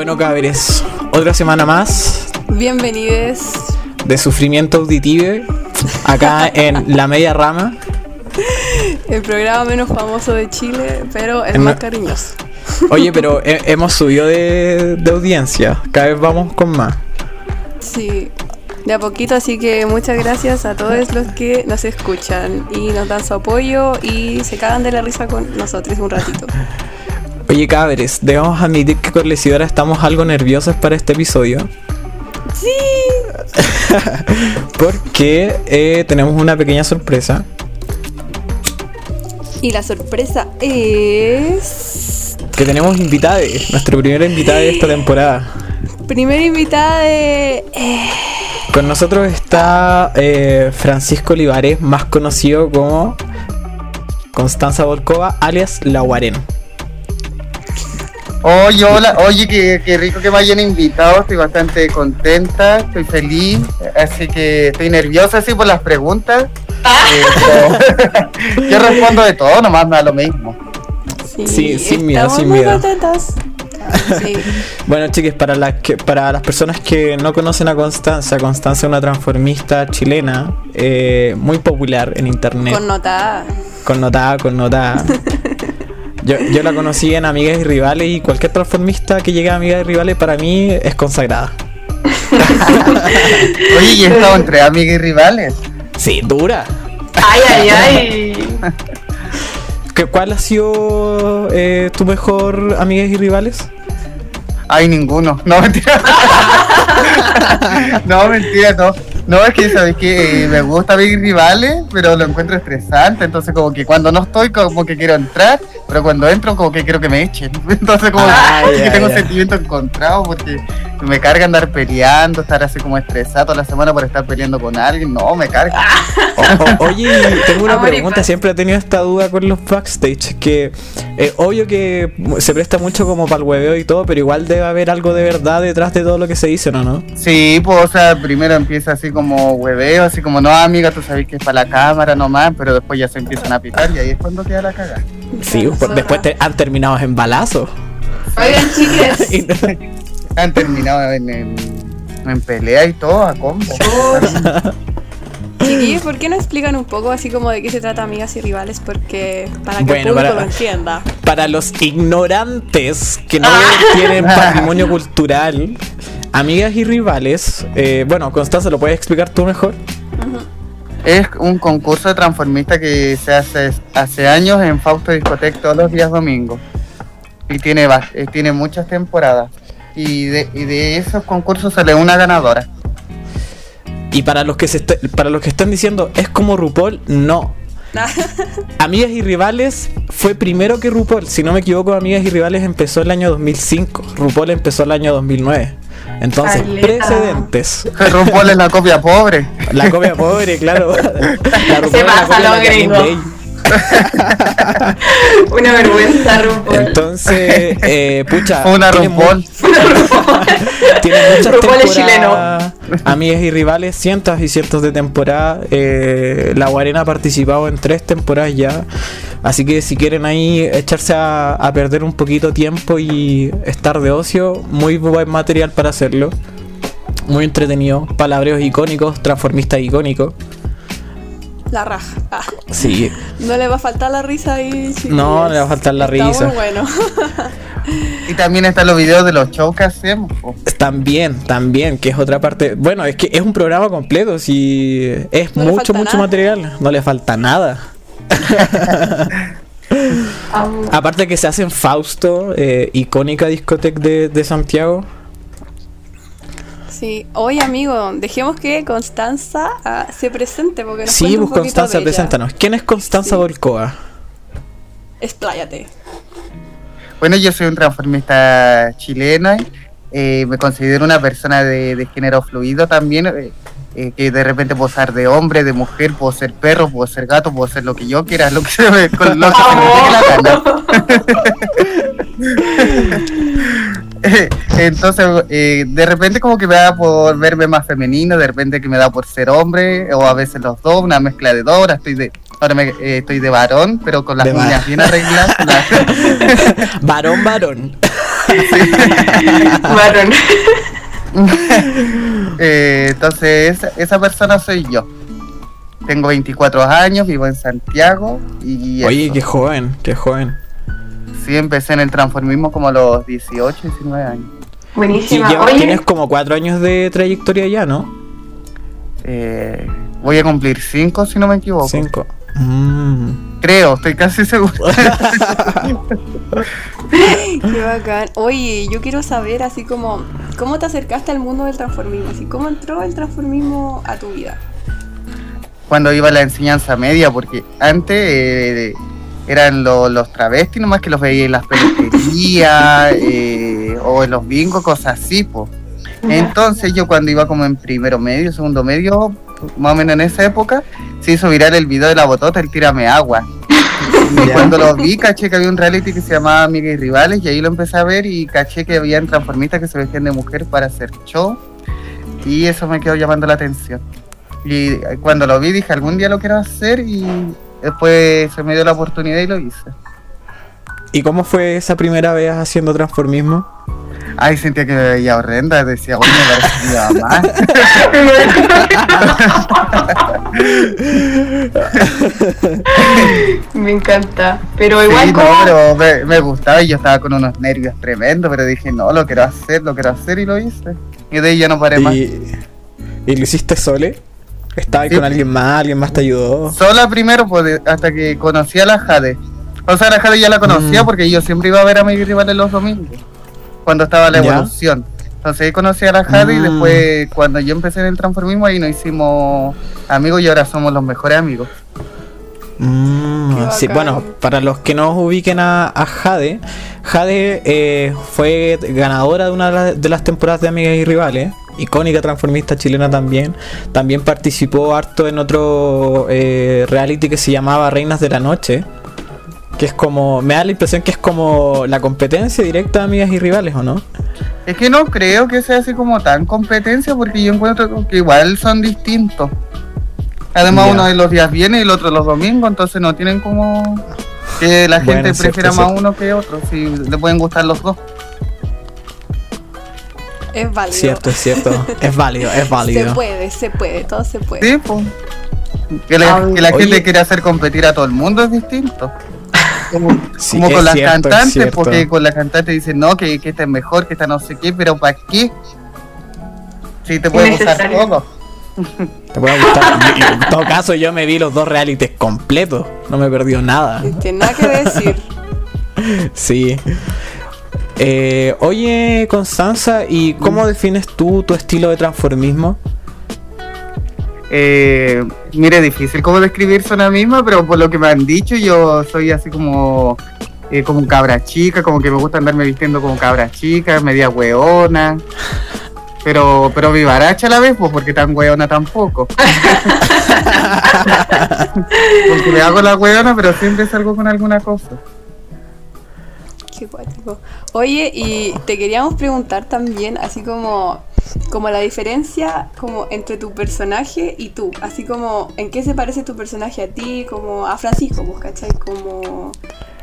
Bueno, cabres, otra semana más Bienvenidos. de sufrimiento auditivo acá en La Media Rama. El programa menos famoso de Chile, pero el En más cariñoso. Oye, pero he- hemos subido de, de audiencia, cada vez vamos con más. Sí, de a poquito, así que muchas gracias a todos los que nos escuchan y nos dan su apoyo y se cagan de la risa con nosotros un ratito. Oye, cabres, debemos admitir que con Lesidora estamos algo nerviosos para este episodio. Sí. Porque eh, tenemos una pequeña sorpresa. Y la sorpresa es... Que tenemos invitada, nuestra primera invitada de esta temporada. Primera invitada de... eh, Con nosotros está eh, Francisco Olivares, más conocido como Constanza Volkova, alias La Guarén. Oye, hola, oye, qué, qué rico que me hayan invitado, estoy bastante contenta, estoy feliz, así que estoy nerviosa así por las preguntas. Eh, pero yo respondo de todo, nomás me da lo mismo. Sí, sin miedo, estamos sin muy miedo. contentas. Sí. Bueno, chiques, para las que para las personas que no conocen a Constanza, Constanza es una transformista chilena eh, muy popular en internet, Connotada. connotada, connotada. Yo, yo la conocí en Amigas y Rivales y cualquier transformista que llegue a Amigas y Rivales para mí es consagrada. Oye, y he estado entre amigas y rivales. Sí, dura. Ay, ay, ay. ¿Qué- ¿Cuál ha sido eh, tu mejor Amigas y Rivales? Ay, ninguno, no mentira. no, mentira, no. No, es que sabes que me gusta ver rivales, pero lo encuentro estresante. Entonces, como que cuando no estoy, como que quiero entrar, pero cuando entro, como que quiero que me echen. Entonces, como Ah, que tengo ya. un sentimiento encontrado porque me carga andar peleando, estar así como estresado toda la semana por estar peleando con alguien. No, me carga. O- o- oye, tengo una Amor pregunta, siempre he tenido esta duda con los backstage, que eh, obvio que se presta mucho como para el hueveo y todo, pero igual debe haber algo de verdad detrás de todo lo que se dice, ¿no? no? Sí, pues, o sea, primero empieza así como hueveo, así como, no, amiga, tú sabes que es para la cámara nomás, pero después ya se empiezan a pitar y ahí es cuando queda la cagada. Sí, pues, después te- han terminado en balazos. Oigan, chiques. Han terminado en, en, en pelea y todo, a combo. Chiquillos, ¿por qué no explican un poco así como de qué se trata Amigas y Rivales? Porque para que Bueno, el público para- lo entienda. Para los ignorantes que no Ah. tienen patrimonio cultural, amigas y rivales, eh, bueno, Constanza, ¿lo puedes explicar tú mejor? Es un concurso de transformista que se hace hace años en Fausto Discotec todos los días domingos. Y tiene, va- eh, tiene muchas temporadas. Y de, y de esos concursos sale una ganadora. Y para los que se para los que están diciendo es como RuPaul, no. Amigas y Rivales fue primero que RuPaul. Si no me equivoco, Amigas y Rivales empezó el año 2005. RuPaul empezó el año 2009. Entonces, Caleta. precedentes. RuPaul es la copia pobre. La copia pobre, claro. La RuPaul Se es la pasa copia lo de la gringo. Una vergüenza, RuPaul. Entonces, eh, pucha. Fue una RuPaul. Tiene muchas RuPaul es amigas y rivales, cientos y cientos de temporadas. Eh, la Guarena ha participado en tres temporadas ya. Así que si quieren ahí echarse a, a perder un poquito tiempo y estar de ocio, muy buen material para hacerlo. Muy entretenido, palabreos icónicos, transformistas icónicos. La raja. Ah, Sí, no le va a faltar la risa ahí, chiquillos. No, le va a faltar la Está risa. muy bueno. Y también están los videos de los shows que hacemos. po. también, también, que es otra parte. Bueno, es que es un programa completo, si es No mucho, mucho nada. material, no le falta nada. Aparte que se hace en Fausto, eh, icónica discoteca de, de Santiago. Sí. Oye, amigo, dejemos que Constanza ah, se presente porque nos Sí, pues poquito Constanza, de ella. preséntanos. ¿Quién es Constanza Sí. Volkova? Expláyate. Bueno, yo soy un transformista chileno. eh, me considero una persona de, de género fluido también. eh, eh, que de repente puedo ser de hombre, de mujer, puedo ser perro, puedo ser gato, puedo ser lo que yo quiera, lo que se me, con lo que se me la gana. Entonces, eh, de repente como que me da por verme más femenino, de repente que me da por ser hombre, o a veces los dos, una mezcla de dos, ahora estoy de, ahora me- eh, estoy de varón, pero con las De va- uñas bien arregladas. la- varón, varón. Varón. Eh, entonces, esa, esa persona soy yo. Tengo 24 años, vivo en Santiago y Oye, eso. qué joven, qué joven. Sí, empecé en el transformismo como a los 18, 19 años. Oye, tienes como cuatro años de trayectoria ya, ¿no? Eh, voy a cumplir 5 si no me equivoco. Cinco. Mm. Creo, estoy casi seguro. Qué bacán. Oye, yo quiero saber así como, ¿cómo te acercaste al mundo del transformismo? Así, ¿Cómo entró el transformismo a tu vida? Cuando iba a la enseñanza media, porque antes eh, eran lo- los travestis nomás que los veía en las peluquerías eh, o en los bingos, cosas así, pues. Entonces yo cuando iba como en primero medio, segundo medio, más o menos en esa época, se hizo viral el video de la botota, el tírame agua. Y cuando lo vi, caché que había un reality que se llamaba Amigas y Rivales, y ahí lo empecé a ver y caché que había transformistas que se vestían de mujer para hacer show. Y eso me quedó llamando la atención. Y cuando lo vi dije, algún día lo quiero hacer y después se me dio la oportunidad y lo hice. ¿Y cómo fue esa primera vez haciendo transformismo? Ay, sentía que me veía horrenda, decía, oye, me parece mi mamá. me encanta. Pero igual Sí, no, como... pero me, me gustaba y yo estaba con unos nervios tremendos, pero dije, no, lo quiero hacer, lo quiero hacer y lo hice. Y de ahí ya no paré más. ¿Y, ¿Y lo hiciste sole? ¿Estabas Sí. con alguien más? ¿Alguien más te ayudó? Sola primero, pues, hasta que conocí a la Jade. O sea, la Jade ya la conocía Mm. porque yo siempre iba a ver a mis rivales los domingos, cuando estaba la Ya. evolución. Entonces ahí conocí a la Jade y Mm. después, cuando yo empecé en el transformismo, ahí nos hicimos amigos y ahora somos los mejores amigos. Mm, sí, bueno, para los que no ubiquen a, a Jade, Jade eh, fue ganadora de una de las- de las temporadas de Amigas y Rivales, icónica transformista chilena también. También participó harto en otro eh, reality que se llamaba Reinas de la Noche, que es como, me da la impresión que es como la competencia directa de Amigas y Rivales, ¿o no? Es que no creo que sea así como tan competencia porque yo encuentro que igual son distintos. Además uno de los días viene y el otro los domingos, entonces no tienen como que la Bueno, gente cierto, prefiera más cierto. uno que otro, si le pueden gustar los dos. Es válido. Cierto, es cierto, es válido, es Se válido. puede, se puede, todo se puede. Sí, pues. Que la, que la gente quiere hacer competir a todo el mundo es distinto. Como, Sí, con las cierto, cantantes, porque con las cantantes dicen no, que, que esta es mejor, que esta no sé qué, pero ¿para qué? Si te puede gustar todo. Te puede gustar. En todo caso, yo me vi los dos realities completos, no me he perdido nada. Este, nada que decir. Sí. Eh, oye, Constanza, ¿y cómo defines tú tu estilo de transformismo? Eh, mire, difícil como describirse una misma, pero por lo que me han dicho, yo soy así como eh, como cabra chica, como que me gusta andarme vistiendo como cabra chica, media hueona. Pero, pero vivaracha a la vez, pues porque tan hueona tampoco. porque me hago la hueona, pero siempre salgo con alguna cosa. Qué. Oye, y te queríamos preguntar también, así como, como la diferencia como entre tu personaje y tú. Así como, ¿en qué se parece tu personaje a ti? Como a Francisco, pues, ¿cachai? Como,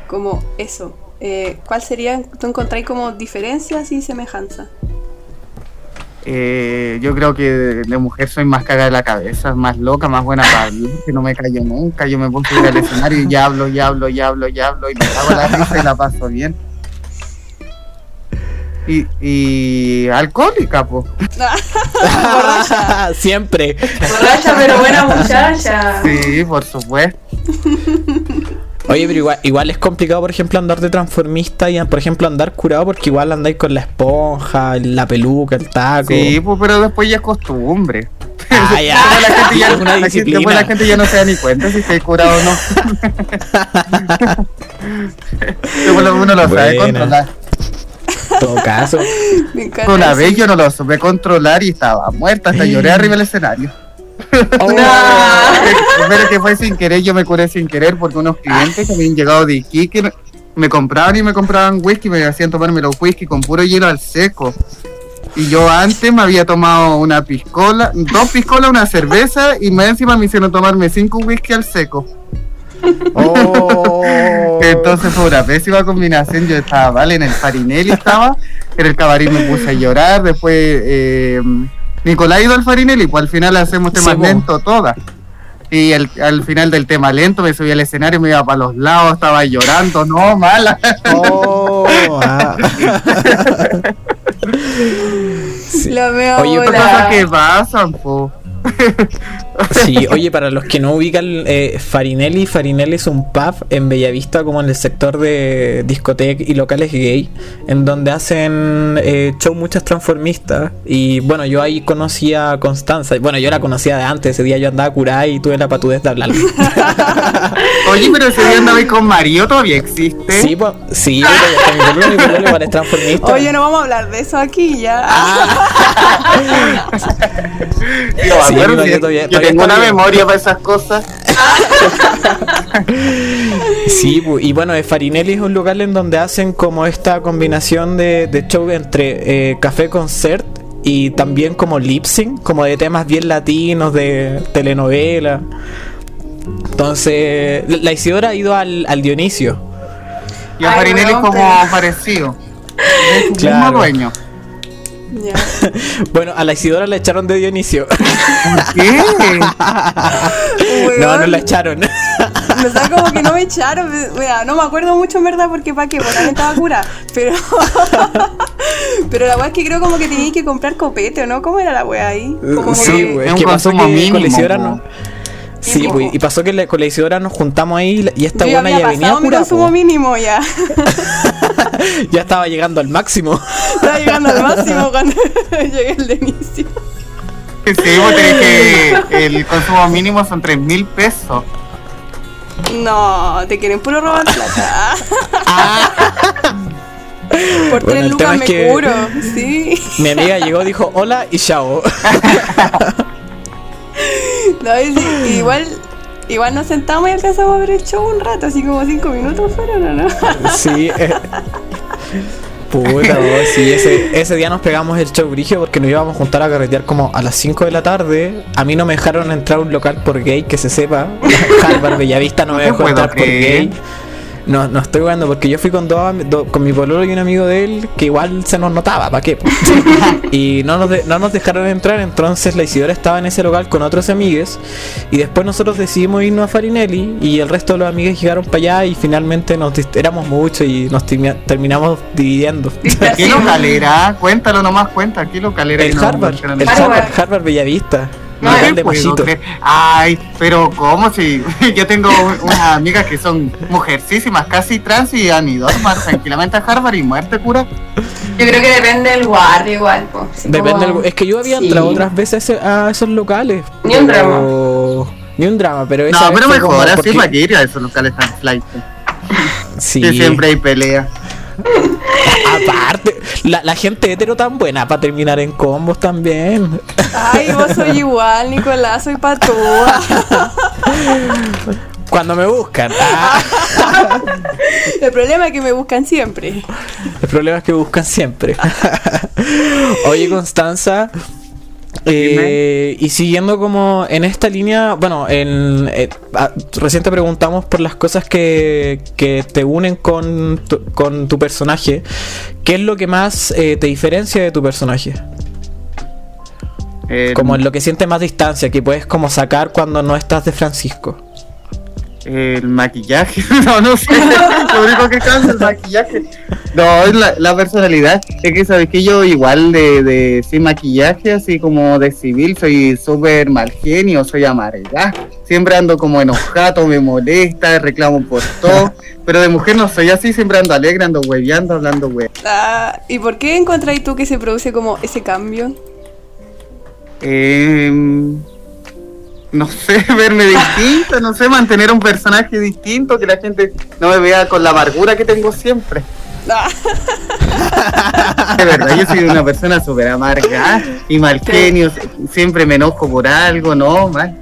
como eso. Eh, ¿Cuál sería, tú encontráis como diferencias y semejanzas? Eh, yo creo que de, de mujer soy más cagada de la cabeza, más loca, más buena para mí, que no me callo nunca. Yo me pongo a ir al escenario y ya hablo, ya hablo, ya hablo, ya hablo, y me hago la risa y la paso bien. Y, y alcohólica, pues. Siempre. Borracha, pero buena muchacha. Sí, por supuesto. Oye, pero igual, igual es complicado, por ejemplo, andar de transformista y, por ejemplo, andar curado porque igual andáis con la esponja, la peluca, el taco. Sí, pues, pero después ya es costumbre. Ah, ya. Después la gente ya, Es una la gente- disciplina. después la gente ya no se da ni cuenta si estoy curado o no. Después lo- uno lo sabe Buena. controlar. En todo caso. Una vez yo no lo supe controlar y estaba muerta, hasta lloré arriba del escenario. Oh, Pero que fue sin querer, yo me curé sin querer porque unos clientes que habían llegado de Iquique me compraban y me compraban whisky, me hacían tomarme los whisky con puro hielo al seco. Y yo antes me había tomado una piscola, dos piscolas, una cerveza y más encima me hicieron tomarme cinco whisky al seco. oh. Entonces fue una pésima combinación. Yo estaba mal en el Farinelli, estaba. En el camarín me puse a llorar. Después eh, Nicolás ido al Farinelli, pues al final hacemos temas Sí, lentos todas. Y el- al final del tema lento me subí al escenario, me iba para los lados, estaba llorando, no, mala. Oh, ah. Sí. La mea Oye, cosas que pasan, po. Sí, oye, para los que no ubican eh, Farinelli, Farinelli es un pub en Bellavista, como en el sector de discoteca y locales gay, en donde hacen eh, show muchas transformistas. Y bueno, yo ahí conocí a Constanza. Bueno, yo la conocía de antes, ese día yo andaba curada y tuve la patudez de hablarle. Oye, pero ese día andaba ahí con Mario, todavía existe. Sí, pues, sí, está mi pololo, mi pololo igual es transformista. Oye, no vamos a hablar de eso aquí ya. Ah. Sí, si- yo todavía- yo todavía tengo una memoria para esas cosas. Sí, y bueno, eh, Farinelli es un lugar en donde hacen como esta combinación de, de show entre eh, café concert y también como lip sync, como de temas bien latinos, de telenovela. Entonces, la- Isidora ha ido al, al Dionisio. Y a Farinelli como parecido. Es Claro. mismo dueño. Ya. Bueno, a la Isidora la echaron de Dionisio. ¿Qué? no, no la echaron. Me como que no me echaron. Mira, no me acuerdo mucho en verdad porque para qué, porque también estaba cura. Pero. pero la weá es que creo como que tenía que comprar copete, ¿o no? ¿Cómo era la weá ahí? Como sí, que-. Es un que pasó que consumo con la mínimo, Isidora no. Sí, Sí, pues, y pasó que le- con la Isidora nos juntamos ahí y esta buena había ya venía mi pura, consumo po. mínimo ya. ya estaba llegando al máximo. Estaba llegando al máximo cuando llegué el de inicio. Sí, vos tenés que. El consumo mínimo son 3 mil pesos. No, te quieren puro robar plata. Por Bueno, tres lucas es me que- curo, sí. Mi amiga llegó, dijo hola y chao. No, y sí, igual, igual nos sentamos y alcanzamos a ver el show un rato, así como cinco minutos fueron, ¿o no? Sí. eh. Puta, vos, sí, ese, ese día nos pegamos el show brigio porque nos íbamos a juntar a carretear como a las 5 de la tarde. A mí no me dejaron entrar a un local por gay, que se sepa. Harvard Bellavista no, No me dejó entrar por creer. gay. No, no estoy jugando porque yo fui con dos, do- con mi pololo y un amigo de él que igual se nos notaba, ¿para qué? y no nos, de- no nos dejaron entrar, entonces la Isidora estaba en ese local con otros amigues y después nosotros decidimos irnos a Farinelli y el resto de los amigos llegaron para allá y finalmente nos éramos muchos y nos termi- terminamos dividiendo. ¿Qué local era? Cuéntalo nomás, cuenta. ¿Qué local era? el Harvard, no- el Harvard. Harvard, Harvard Bellavista, No de puedo creer. Ay, pero ¿cómo si yo tengo unas amigas que son mujercísimas, casi trans y han ido a tomar tranquilamente a Harvard y muerte cura? Yo creo que depende del guardia igual, pues. Así Depende como- del- es que yo había Sí. entrado otras veces a esos locales. Ni un pero- Ni un drama, pero esa No, pero mejor, así porque- para que ir a esos locales tan flight. Sí. Que siempre hay pelea. Aparte, la, la gente hetero tan buena para terminar en combos también. Ay, vos soy igual, Nicolás, soy patúa. Cuando me buscan. Ah, El problema es que me buscan siempre. el problema es que buscan siempre. Oye, Constanza. Eh, y siguiendo como en esta línea, bueno, en, eh, recién te preguntamos por las cosas que, que te unen con tu, con tu personaje. ¿Qué es lo que más eh, te diferencia de tu personaje? Como en lo que sientes más distancia, que puedes como sacar cuando no estás de Francisco. El maquillaje. No, no sé. Lo único que cambia es el maquillaje. No, es la, la personalidad. Es que sabes que yo igual de, de sin maquillaje, así como de civil, soy súper mal genio, soy amarga. Siempre ando como enojado, me molesta, reclamo por todo. Pero de mujer no soy así, siempre ando alegre, ando hueveando, hablando hue. Ah, ¿Y por qué encontráis tú que se produce como ese cambio? Eh, no sé, verme distinto, no sé, mantener un personaje distinto, que la gente no me vea con la amargura que tengo siempre. De verdad, yo soy una persona súper amarga y mal genio, siempre me enojo por algo, no, mal.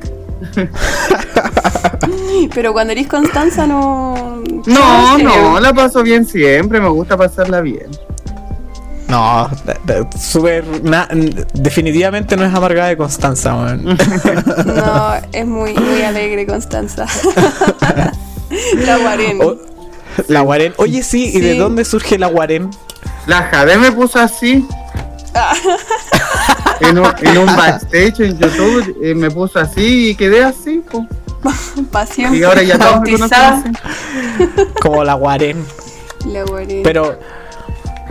pero cuando eres Constanza no... No, no, la paso bien siempre, me gusta pasarla bien. No, súper. definitivamente no es amargada de Constanza, man. No, es muy, muy alegre Constanza. La guarén. O- La guarén. Oye, sí, ¿y de dónde surge la guarén? La Jade me puso así. en, un, en un backstage en YouTube eh, me puso así y quedé así. po. Pa' siempre. Y ahora ya todos me conocen. Como la guarén. La guarén. Pero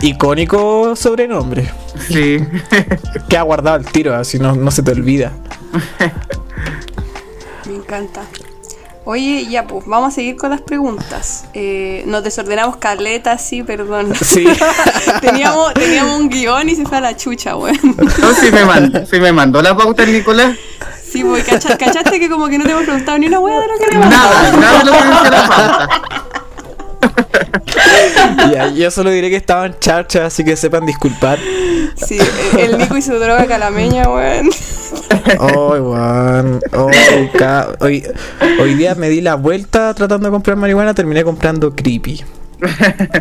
icónico sobrenombre. Sí. Que ha guardado el tiro, así no, no se te olvida. Me encanta. Oye, ya pues, vamos a seguir con las preguntas. Eh, nos desordenamos caleta, sí, perdón. Sí. teníamos, teníamos un guion y se fue a la chucha, weón. No, si me, mandó, si me mandó la pauta el Nicolás. Sí, porque cacha- cachaste que como que no te hemos preguntado ni una weá de lo que le Nada, nada de lo que la pauta. Ya, yo solo diré que estaban charchas, así que sepan disculpar. Sí, el Nico y su droga calameña, weón. Hoy, weón. Hoy, ca- hoy, hoy día me di la vuelta tratando de comprar marihuana, terminé comprando creepy.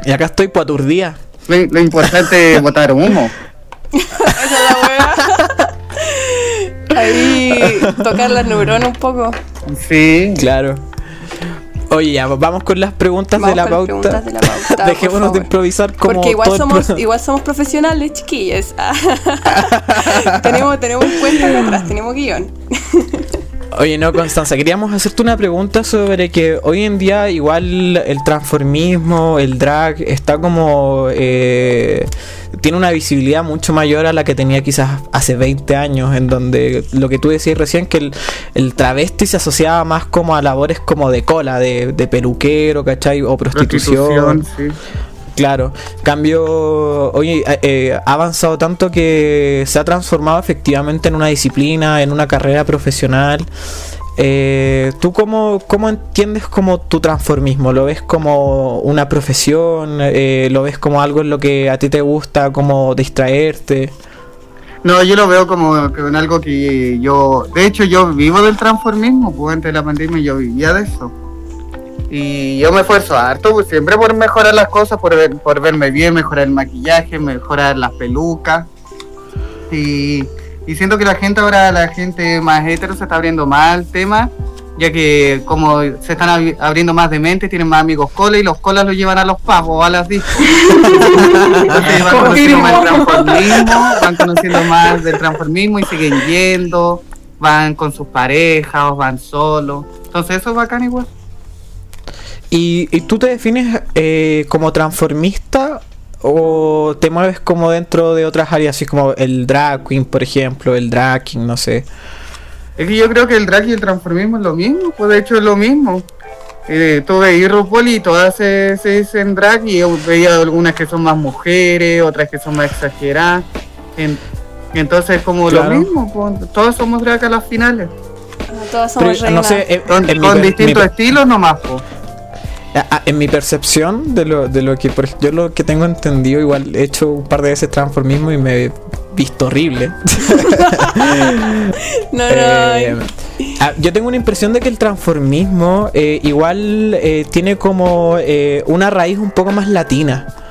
Y acá estoy por aturdía. Lo, lo importante es botar humo. Esa es la weá. Ahí tocar las neuronas un poco. Sí. Claro. Oye, ya, vamos con las preguntas, Vamos de, la con las pauta. preguntas de la pauta, por Dejémonos de improvisar como Porque igual somos, pro- igual somos profesionales, chiquillas. tenemos, tenemos cuenta detrás, tenemos guion. Oye, no, Constanza, queríamos hacerte una pregunta sobre que hoy en día igual el transformismo, el drag, está como... eh, tiene una visibilidad mucho mayor a la que tenía quizás hace 20 años, en donde lo que tú decías recién, que el, el travesti se asociaba más como a labores como de cola, de, de peluquero, ¿cachai? O prostitución. Prostitución, sí. Claro, cambio, oye, eh, eh, ha avanzado tanto que se ha transformado efectivamente en una disciplina, en una carrera profesional. Eh, ¿Tú cómo, cómo entiendes como tu transformismo? ¿Lo ves como una profesión? Eh, ¿Lo ves como algo en lo que a ti te gusta, como distraerte? No, yo lo veo como algo que yo, de hecho yo vivo del transformismo, pues antes de la pandemia yo vivía de eso. Y yo me esfuerzo harto, pues siempre por mejorar las cosas, por, por verme bien, mejorar el maquillaje, mejorar las pelucas. Y, y siento que la gente ahora, la gente más hetero se está abriendo más al tema, ya que como se están abri- abriendo más de mente, tienen más amigos cola y los colas los llevan a los o a las discos. Entonces van conociendo más el transformismo, van conociendo más del transformismo y siguen yendo, van con sus parejas o van solos. Entonces eso es bacán igual. ¿Y, y tú te defines eh, como transformista o te mueves como dentro de otras áreas, así como el drag queen, por ejemplo, el drag king, no sé? Es que yo creo que el drag y el transformismo es lo mismo, pues de hecho es lo mismo. Eh, tú veías RuPaul y todas se, se dicen drag y yo veía algunas que son más mujeres, otras que son más exageradas. En- entonces como Claro. lo mismo, pues, todos somos drag a las finales. Todas Pero, somos no reinas. sé, en, Con, en mi con per- distintos mi- estilos nomás, pues. En mi percepción de lo, de lo que por yo lo que tengo entendido, igual he hecho un par de veces transformismo y me he visto horrible. No, no. Eh, ah, yo tengo una impresión de que el transformismo eh, igual eh, tiene como eh, una raíz un poco más latina.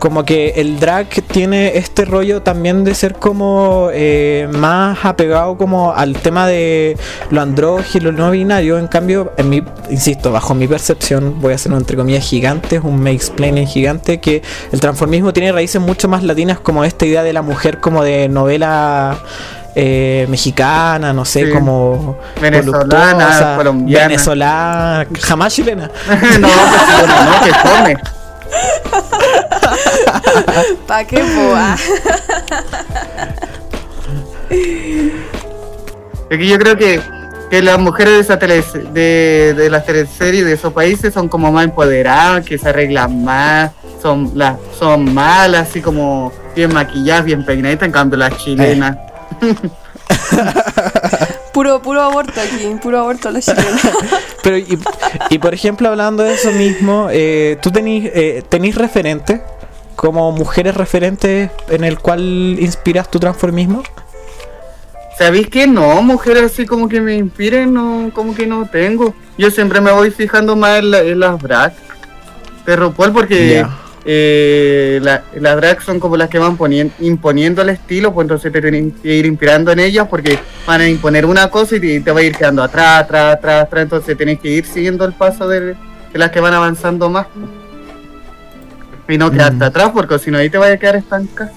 Como que el drag tiene este rollo también de ser como eh, más apegado como al tema de lo andrógino, lo no binario. En cambio, en mi, insisto, bajo mi percepción, voy a hacer un entre comillas gigantes, un make explaining gigante, que el transformismo tiene raíces mucho más latinas como esta idea de la mujer como de novela eh, mexicana, no sé, Sí. como Venezolana, colombiana. venezolana, jamás chilena. no, pues no, que come. ¿Para qué, boa? Es que yo creo que, que las mujeres de, esa tele, de, de las teleseries de esos países son como más empoderadas, que se arreglan más, son las son malas, así como bien maquilladas, bien peinaditas, en cambio las chilenas. Puro, puro aborto aquí, puro aborto a la chilena. Pero, y, y, por ejemplo, hablando de eso mismo, eh, ¿tú tenís, eh, tenís referentes? Como mujeres referentes en el cual inspiras tu transformismo? ¿Sabéis que no? Mujeres así como que me inspiren, no, como que no tengo. Yo siempre me voy fijando más en, la- en las drag de RuPaul porque. Eh, la- las drag son como las que van ponien- imponiendo el estilo, pues entonces te tienes que ir inspirando en ellas porque van a imponer una cosa y te, te va a ir quedando atrás, atrás, atrás, atrás, entonces tienes que ir siguiendo el paso de, de las que van avanzando más. Y no quedarte Mm. atrás, porque si no ahí te vaya a quedar estancada.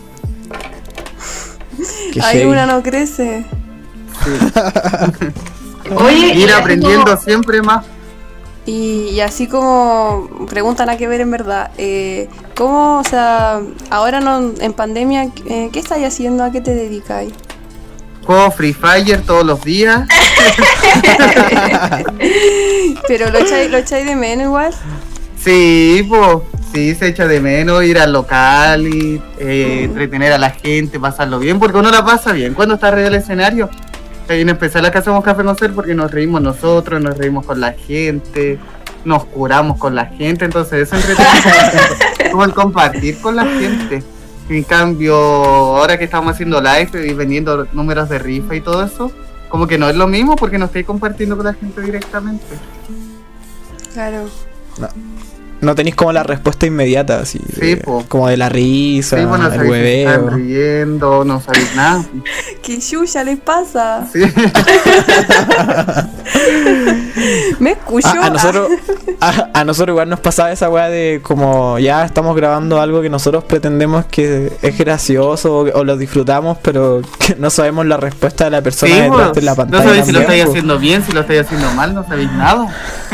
Ahí una no crece. Oye, Ir aprendiendo como- siempre más. Y, y así como preguntan a qué ver en verdad, eh, ¿cómo, o sea, ahora no, en pandemia, eh, ¿qué estáis haciendo? ¿A qué te dedicáis? Juego Free Fire todos los días. Pero lo echáis, lo echáis de menos igual. Sí, pues, sí, se echa de menos ir al local y eh, entretener a la gente, pasarlo bien, porque uno la pasa bien cuando está arriba del escenario. Y en especial acá hacemos Café con Ser porque nos reímos nosotros, nos reímos con la gente, nos curamos con la gente, entonces eso entretiene como el compartir con la gente. En cambio, ahora que estamos haciendo live y vendiendo números de rifa y todo eso, como que no es lo mismo porque no estoy compartiendo con la gente directamente. Claro. No tenéis como la respuesta inmediata, así. Sí, de- po. como de la risa, Sí, bueno, el sabéis si están hueveo. riendo, no sabéis nada. ¿Qué chucha les pasa? Sí. ¿Me escucho? A, a nosotros, a, a nosotros igual nos pasaba esa weá de como ya estamos grabando algo que nosotros pretendemos que es gracioso o, o lo disfrutamos, pero que no sabemos la respuesta de la persona Sí, detrás de la no pantalla. sabéis si lo estáis haciendo bien, si lo estáis haciendo mal, no sabéis nada.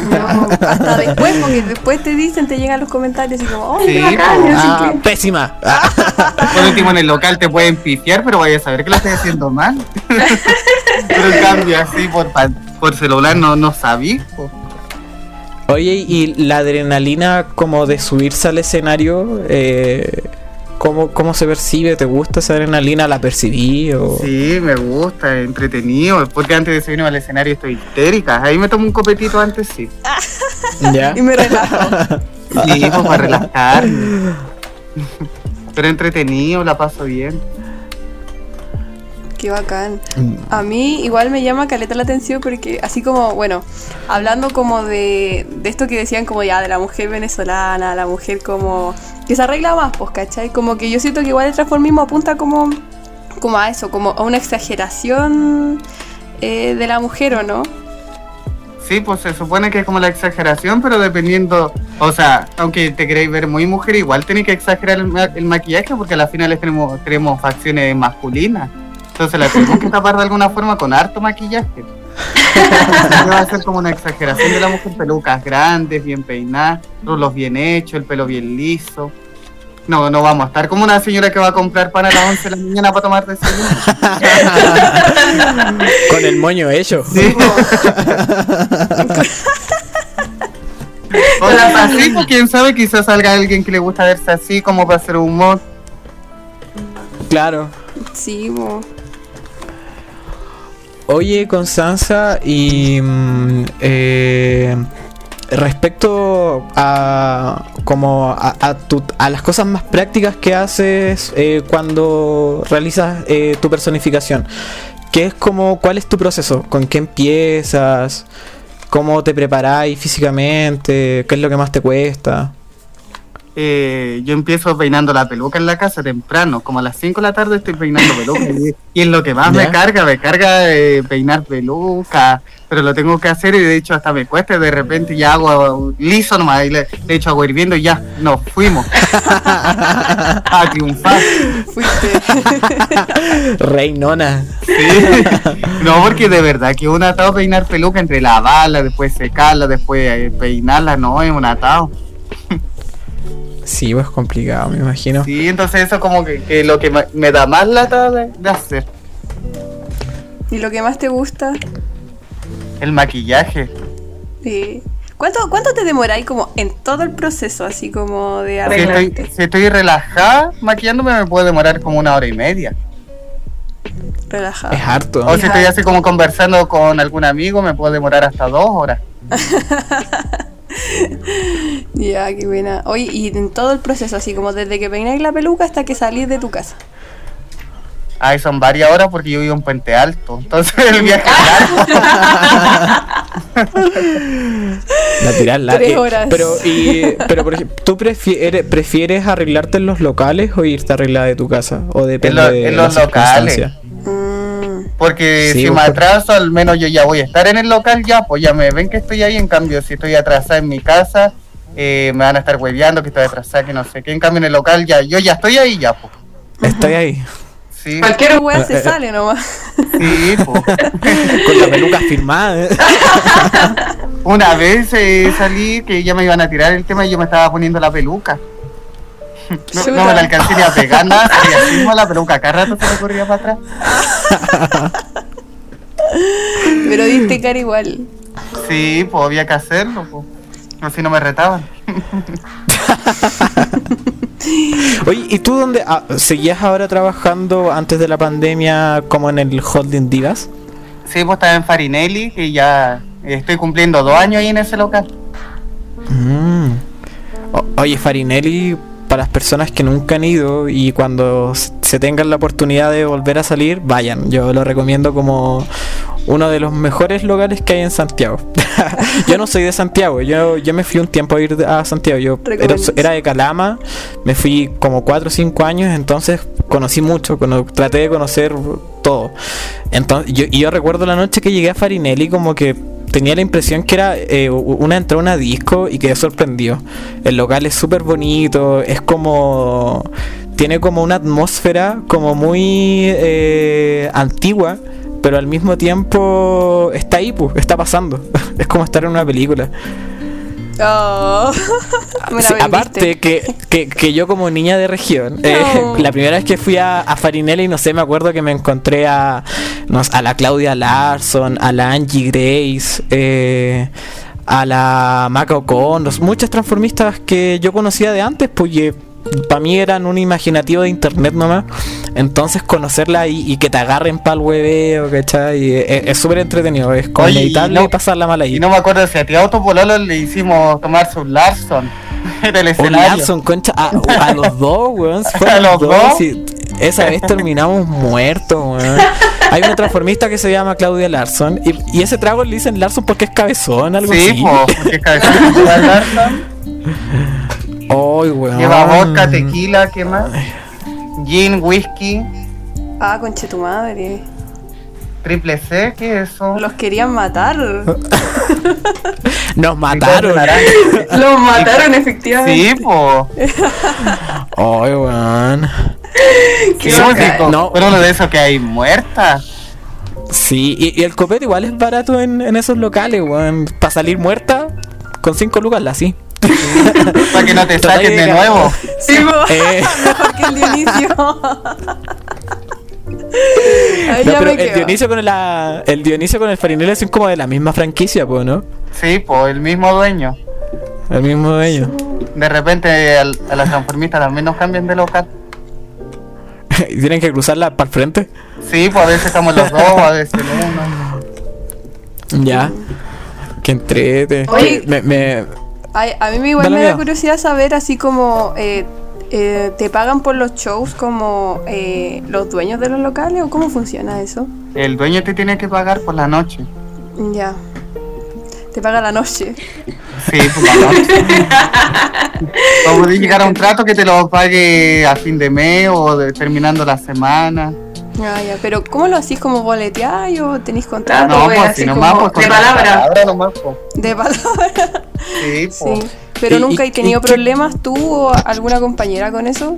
No, hasta después, porque después te dicen, te llegan los comentarios y como, ¡ay, Sí, qué bacán! Ah, que- pésima. Por último, en el local te pueden pifiar, pero vaya a saber que lo estáis haciendo mal. pero en cambio, así por, por celular no, no po. Oye, y la adrenalina como de subirse al escenario, eh, ¿cómo, ¿cómo se percibe? ¿Te gusta esa adrenalina? ¿La percibí? O... Sí, me gusta, es entretenido. Porque antes de subirme al escenario estoy histérica. Ahí me tomo un copetito antes, sí. ¿Ya? Y me relajo. Sí, pues para relajarme. Pero entretenido, la paso bien. Qué bacán. A mí igual me llama caleta la atención porque así como, bueno, hablando como de, de esto que decían como ya de la mujer venezolana, la mujer como que se arregla más, pues, ¿cachai? Como que yo siento que igual el transformismo apunta como, como a eso, como a una exageración eh, de la mujer, ¿o no? Sí, pues se supone que es como la exageración, pero dependiendo, o sea, aunque te queréis ver muy mujer, igual tenéis que exagerar el, ma- el maquillaje porque a las finales tenemos, tenemos facciones masculinas. Entonces la tenemos que tapar de alguna forma con harto maquillaje. Va a ser como una exageración de la mujer, pelucas grandes, bien peinadas, rulos bien hechos, el pelo bien liso. No, no vamos a estar como una señora que va a comprar pan a las 11 de la mañana para tomar desayuno. Con el moño hecho. Sí. O sea, así, pues, quién sabe, quizás salga alguien que le gusta verse así como para hacer humor. Claro. Sí, bo. Oye, Constanza, y mm, eh, respecto a como a, las cosas más prácticas que haces eh, cuando realizas eh, tu personificación, ¿qué es como cuál es tu proceso? ¿Con qué empiezas? ¿Cómo te preparáis físicamente? ¿Qué es lo que más te cuesta? Eh, yo empiezo peinando la peluca en la casa temprano, como a las 5 de la tarde estoy peinando peluca. y, y es lo que más ¿Ya? me carga, me carga eh, peinar peluca, pero lo tengo que hacer y de hecho hasta me cuesta, de repente ya hago liso nomás, y le, le echo agua hirviendo y ya, nos fuimos. a triunfar. Fuiste. Reinona. Sí. No, porque de verdad que un atado peinar peluca entre lavarla, después secarla, después eh, peinarla, no, es un atado. Sí, pues complicado, me imagino. Sí, entonces eso como que, que lo que me da más lata de, de hacer, ¿Y lo que más te gusta? el maquillaje. Sí. ¿Cuánto, ¿Cuánto te demoráis como en todo el proceso, así como de Si arreglarte? estoy, si estoy relajada, maquillándome me puede demorar como una hora y media. Relajado. Es harto. O si estoy así como conversando con algún amigo, me puede demorar hasta dos horas. Ya, qué buena. Oye, y en todo el proceso, así como desde que peináis la peluca hasta que salís de tu casa. Ay, son varias horas porque yo vivo en Puente Alto. Entonces el viaje es largo. La tirar la- Tres eh, horas. Pero, y, pero por ejemplo, ¿tú prefieres, prefieres arreglarte en los locales o irte a arreglar de tu casa? ¿O depende En lo- de en la los locales. circunstancia? Mm, Porque Sí, si me atraso, al menos yo ya voy a estar en el local ya, pues ya me ven que estoy ahí. En cambio, si estoy atrasada en mi casa, eh, me van a estar hueveando que estoy atrasada, que no sé qué. En cambio, en el local ya, yo ya estoy ahí ya, pues. Estoy ahí. Sí, Cualquier Eh, weá se sale nomás. sí, pues. Con la peluca firmada. ¿eh? Una vez eh, salí que ya me iban a tirar el tema y yo me estaba poniendo la peluca. No, no me la alcancé ni a pegar nada, salía así mismo la peluca, cada rato se me corría para atrás. Pero diste cara igual. Sí, pues había que hacerlo, pues. Así no me retaban. Oye, ¿y tú dónde ah, seguías ahora trabajando antes de la pandemia como en el Holding Divas? Sí, pues estaba en Farinelli y ya estoy cumpliendo dos años ahí en ese local. Mm. O- oye, Farinelli, para las personas que nunca han ido y cuando se tengan la oportunidad de volver a salir, vayan. Yo lo recomiendo como uno de los mejores locales que hay en Santiago. yo no soy de Santiago, yo, yo me fui un tiempo a ir a Santiago. Yo era, de Calama, me fui como 4 o 5 años, entonces conocí mucho, cono- traté de conocer todo. Entonces, yo, y yo recuerdo la noche que llegué a Farinelli como que tenía la impresión que era eh, una entrada a una disco y quedé sorprendido. El local es súper bonito, es como... Tiene como una atmósfera como muy eh, antigua, pero al mismo tiempo está ahí, pues, está pasando. es como estar en una película. Oh. Sí, vendiste. aparte que, que, que yo como niña de región, eh, la primera vez que fui a, a Farinelli, no sé, me acuerdo que me encontré a, no a la Claudia Larson, a la Angie Grace, eh, a la Maca O'Connor, muchas transformistas que yo conocía de antes, porque para mí eran un imaginativo de internet nomás. Entonces conocerla y, y que te agarren pa'l hueveo, ¿cachai? Es es súper entretenido, es como inevitable no- pasarla mal ahí. Y no me acuerdo si a ti Auto Pololo le hicimos tomarse un Larson. Era el Un escenario. Larson, concha, a, a los dos, weón. ¿A los dos? sí. esa vez terminamos muertos, weón. Hay una transformista que se llama Claudia Larson. Y, y ese trago le dicen Larson porque es cabezón, algo Sí, así. pues, porque cabezón lleva Larson. Ay, weón. Lleva vodka, tequila, ¿qué más? Gin, whisky, Ah, conche tu madre. triple C, ¿qué es eso? Los querían matar. Nos mataron. Los mataron efectivamente. Sí, pues. Ay, weón. Pues, sí, No. Pero uno de esos que hay muerta. Sí, y, y el copete igual es barato en, en esos locales, weón. Para salir muerta, con 5 lucas la sí. Para que no te saquen de nuevo. Sí. Eh. mejor que el Dionisio. Ahí No, ya pero me el quedo. Dionisio con la, el Dionisio con el Farinelli son como de la misma franquicia, pues, ¿no? Sí, pues el mismo dueño. El mismo ellos. De repente al- a las transformistas también nos cambian de local. y tienen que cruzarla para el frente. Sí, pues a veces estamos los dos, a veces uno. Ya. Que entrete. Oye. Que me, me- Ay, a mí me igual Dale, me da curiosidad saber así como eh, eh, te pagan por los shows como eh, los dueños de los locales o cómo funciona eso. El dueño te tiene que pagar por la noche. Ya. Te paga la noche. Sí, por la noche. o podés llegar a un trato que te lo pague a fin de mes o de- terminando la semana. Ah, ya. Pero ¿cómo lo hacís como boleteáis o tenéis contrato no, pues, así si nomás, como pues de palabra. nomás, pues. de palabra? Sí, Sí. pues. Pero ¿Y- nunca y- he tenido y problemas tú o alguna compañera con eso.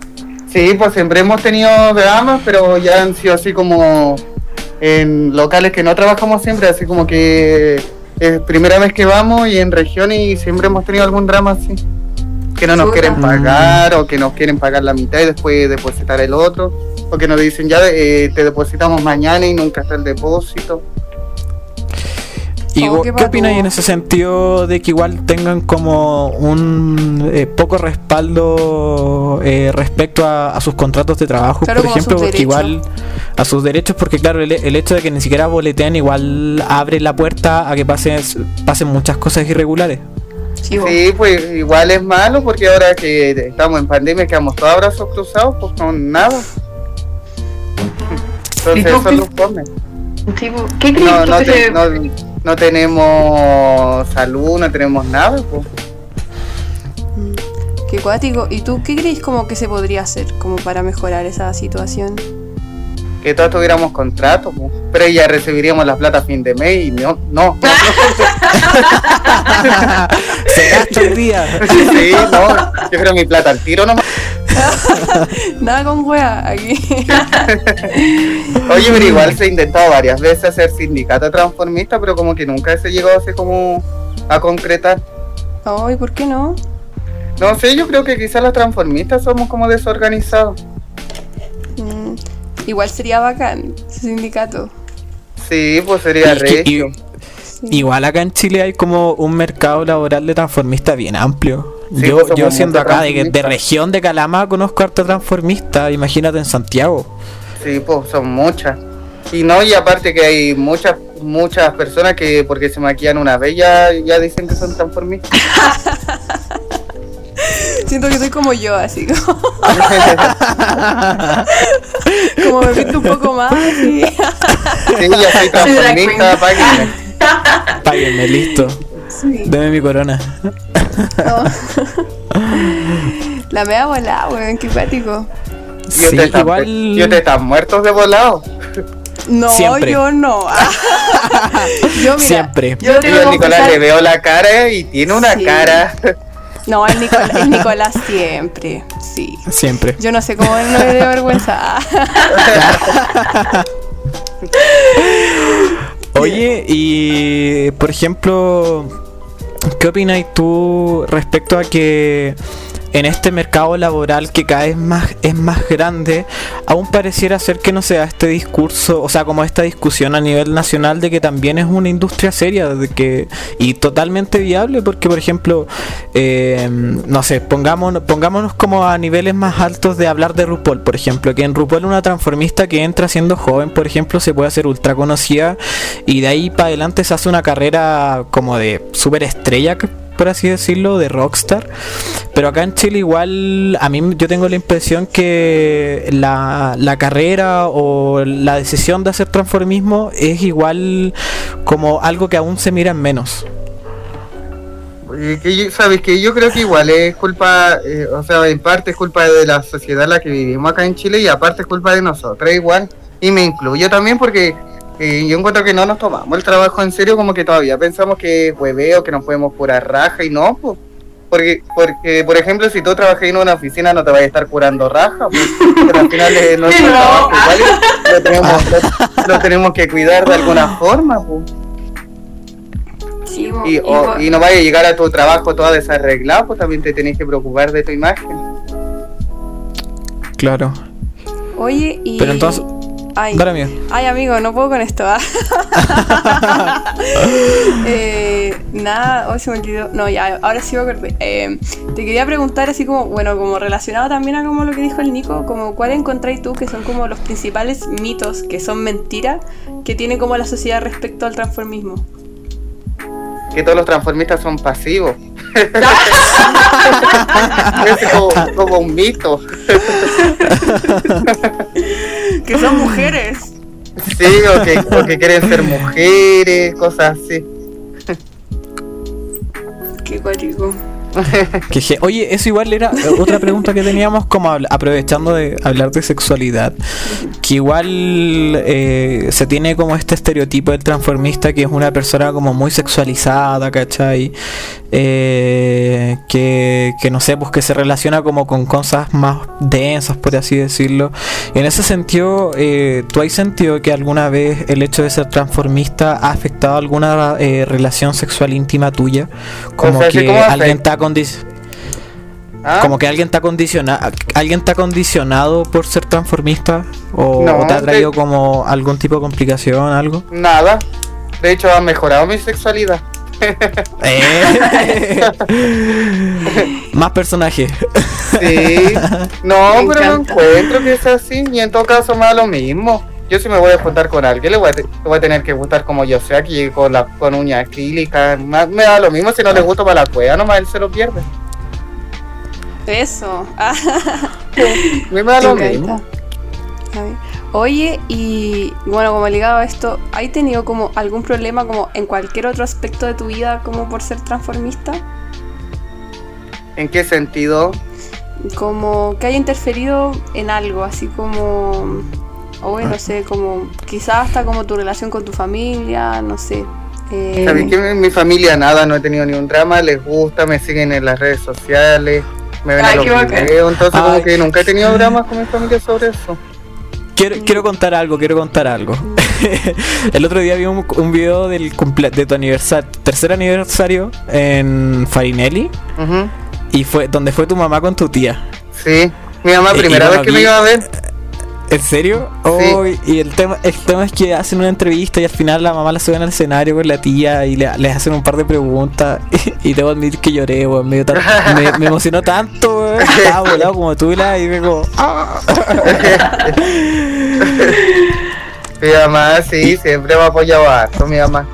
Sí, pues siempre hemos tenido dramas, pero ya han sido así como en locales que no trabajamos siempre, así como que es primera vez que vamos y en regiones y siempre hemos tenido algún drama así. Que no nos Chuta. quieren pagar o que nos quieren pagar la mitad y después depositar el otro. O que nos dicen ya eh, te depositamos mañana y nunca está el depósito. ¿Y Oh, vos qué qué pato. en ese sentido de que igual tengan como un eh, poco respaldo eh, respecto a, a sus contratos de trabajo, Claro, por ejemplo, porque igual a sus derechos, porque claro, el, el hecho de que ni siquiera boletean igual abre la puerta a que pasen, pasen muchas cosas irregulares. Sí, pues igual es malo porque ahora que estamos en pandemia quedamos todos abrazos cruzados, pues con nada. Entonces ¿Y tú, eso pone. Tipo, ¿Qué crees no, no, que te- se- no, no tenemos salud, no tenemos nada. Pues. Mm, Qué cuático. ¿Y tú qué crees como que se podría hacer como para mejorar esa situación? que todos tuviéramos contrato, po. pero ya recibiríamos la plata a fin de mes y no, no. Se gasta el día. sí, no, yo creo mi plata al tiro nomás. Nada con wea aquí. Oye, pero igual se ha intentado varias veces hacer sindicato transformista, pero como que nunca se llegó así como a concretar. Ay, ¿por qué no? No sé, yo creo que quizás los transformistas somos como desorganizados. Mm, igual sería bacán ese sindicato. Sí, pues sería regio. Sí. Igual acá en Chile hay como un mercado laboral de transformistas bien amplio. Sí, yo pues yo siendo acá de, región de Calama conozco harto transformista, imagínate en Santiago. Sí, pues son muchas. Y no, y aparte que hay muchas muchas personas que porque se maquillan una vez ya, ya dicen que son transformistas. Siento que soy como yo, así como, como me pinto un poco más. Y... Sí, ya soy transformista, páguenme. Páguenme, listo. Sí. Deme mi corona. No. La mea volada, weón, qué pático. Y Sí, están, igual. y ustedes están muertos de volado. No, Siempre. yo no. yo, mira, Siempre. Yo Yo tengo a que Nicolás le veo la cara y tiene una Sí. cara. No, el Nicolás, el Nicolás siempre, sí. Siempre. Yo no sé cómo no le dio vergüenza. Oye, y por ejemplo, ¿qué opinas tú respecto a que en este mercado laboral que cada vez más es más grande, aún pareciera ser que no se da este discurso, o sea, como esta discusión a nivel nacional de que también es una industria seria de que y totalmente viable, porque por ejemplo, eh, no sé, pongámonos, pongámonos como a niveles más altos de hablar de RuPaul, por ejemplo, que en RuPaul una transformista que entra siendo joven, por ejemplo, se puede hacer ultra conocida y de ahí para adelante se hace una carrera como de super estrella, por así decirlo, de rockstar. Pero acá en Chile igual, a mí yo tengo la impresión que la, la carrera o la decisión de hacer transformismo es igual como algo que aún se mira en menos. Sabes que yo creo que igual es culpa, eh, o sea, en parte es culpa de la sociedad en la que vivimos acá en Chile y aparte es culpa de nosotros igual. Y me incluyo también porque eh, yo encuentro que no nos tomamos el trabajo en serio, como que todavía pensamos que es hueveo, que nos podemos curar raja y no, pues. Porque, porque, por ejemplo, si tú trabajas en una oficina no te vas a estar curando raja, pues, pero al final es nuestro No. trabajo, igual y lo tenemos, lo, lo tenemos que cuidar de alguna forma, pues. Sí, bo, Y, y o- bo- y no vaya a llegar a tu trabajo toda desarreglado, pues también te tenés que preocupar de tu imagen. Claro. Oye, y. Pero entonces- Ay, Dale, amigo. ay, amigo, no puedo con esto. ¿ah? Eh, nada, hoy se me olvidó. No, ya, ahora sí me acordé. Eh, te quería preguntar, así como, bueno, como relacionado también a como lo que dijo el Nico, como cuál encontráis tú que son como los principales mitos que son mentiras que tiene como la sociedad respecto al transformismo. Que todos los transformistas son pasivos. es como, como un mito. Que son mujeres. Sí, o que, o que quieren ser mujeres, cosas así. Qué cuático. Oye, eso igual era otra pregunta que teníamos como aprovechando de hablar de sexualidad. Que igual eh, se tiene como este estereotipo del transformista que es una persona como muy sexualizada, ¿cachai? Eh, que, que no sé, pues que se relaciona como con cosas más densas, por así decirlo. Y en ese sentido, eh, ¿tú has sentido que alguna vez el hecho de ser transformista ha afectado alguna eh, relación sexual íntima tuya? Como sea, ¿sí que alguien está condicionado. ¿Ah? Como que alguien está condicionado, alguien está condicionado por ser transformista o, No, te ha de- traído como algún tipo de complicación, algo. Nada. De hecho, ha mejorado mi sexualidad. Eh. Más personajes. Sí. No, Me pero no encuentro que sea así. Y en todo caso, me da lo mismo. Yo si me voy a juntar con alguien, le voy a, te- le voy a tener que gustar como yo sea, que llegue con, la, con uñas acrílicas. Ma- Me da lo mismo si no le gusto para la cueva, nomás él se lo pierde. Eso. Me da lo mismo. encanta. A ver. Oye, y bueno, como ligado a esto, ¿hay tenido como algún problema como en cualquier otro aspecto de tu vida como por ser transformista? ¿En qué sentido? Como que haya interferido en algo, así como, o bueno, no sé, como quizás hasta como tu relación con tu familia, no sé. Eh, ¿Sabes que en mi familia nada, no he tenido ni un drama, les gusta, me siguen en las redes sociales, me ven Ay, a los videos, entonces como que nunca he tenido dramas con mi familia sobre eso. Quiero, quiero contar algo, quiero contar algo. el otro día vi un, un video del de tu aniversario, tercer aniversario en Farinelli y fue donde fue tu mamá con tu tía. Sí, mi mamá, Eh, primera vez que me iba a ver. ¿En serio? Oh, y el tema, el tema es que hacen una entrevista y al final la mamá la suben al escenario con la tía y le- les hacen un par de preguntas y, y debo admitir que lloré, weón. Me, me, me emocionó tanto, weón. Estaba volado como tú y la y me como, ¡ah! Mi mamá, sí, siempre me ha apoyado harto, mi mamá.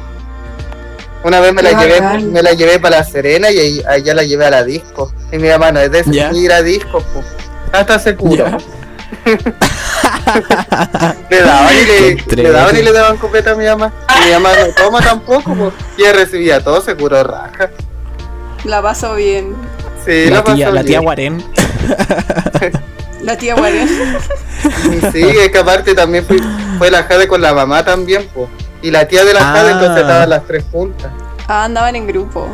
Una vez me la llevé, me la llevé para La Serena y ahí- allá la llevé a la disco. Y mi mamá no es de Ya. ir a disco, po. Hasta seguro. Le daban y le, le daban y le daban copeta a mi mamá. Y mi mamá no toma tampoco, po. Y ella recibía todo seguro raja. La paso bien. Sí, La pasó tía, la tía bien. Guarén. La tía Guarén. Sí, es que aparte también fui, fue la Jade con la mamá también, po. Y la tía de la Jade, Ah. entonces estaban las tres juntas. Ah, andaban en grupo.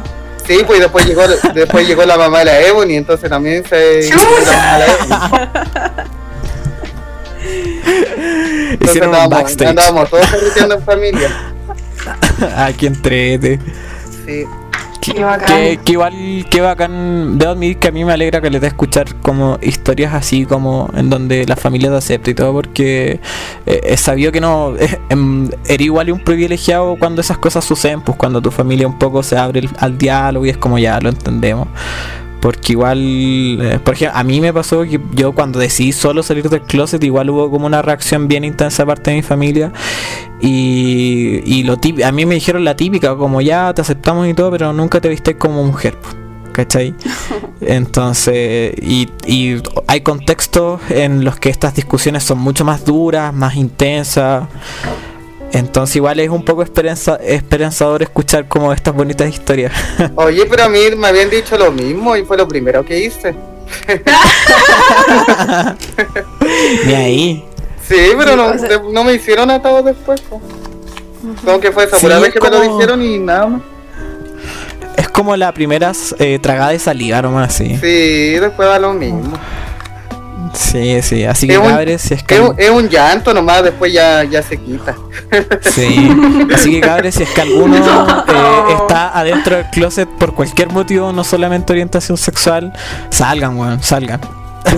Sí, pues después llegó, después llegó la mamá de la Ebony, entonces también se... Hicieron un andábamos, backstage. andábamos todos en familia. Aquí entrete. Sí. Qué, Qué bacán. qué- qué igual, qué bacán. Debo admitir que a mí me alegra que les dé escuchar como historias así como en donde la familia te acepta y todo, porque eh, es sabido que no. eh, em, eres igual un privilegiado cuando esas cosas suceden, pues cuando tu familia un poco se abre el- al diálogo y es como ya lo entendemos. Porque igual, eh, por ejemplo, a mí me pasó que yo cuando decidí solo salir del closet, igual hubo como una reacción bien intensa parte de mi familia. Y, y lo típico, a mí me dijeron la típica, como ya te aceptamos y todo, pero nunca te viste como mujer. ¿Cachai? Entonces, y, y hay contextos en los que estas discusiones son mucho más duras, más intensas. Entonces igual es un poco esperanza, esperanzador escuchar como estas bonitas historias. Oye, pero a mí me habían dicho lo mismo y fue lo primero que hice. Ni ahí. Sí, pero no, no me hicieron atado después. po. Como que fue esa Sí, vez es que me lo como- dijeron y nada más. Es como la primera eh, tragada de saliva nomás, sí. Sí, después va lo mismo. Sí, sí. Así que Es cabres, si es que... Es, un- es un llanto nomás, después ya, ya se quita. Sí. Así que cabres, si es que alguno eh, está adentro del closet por cualquier motivo, no solamente orientación sexual, salgan, weón, salgan.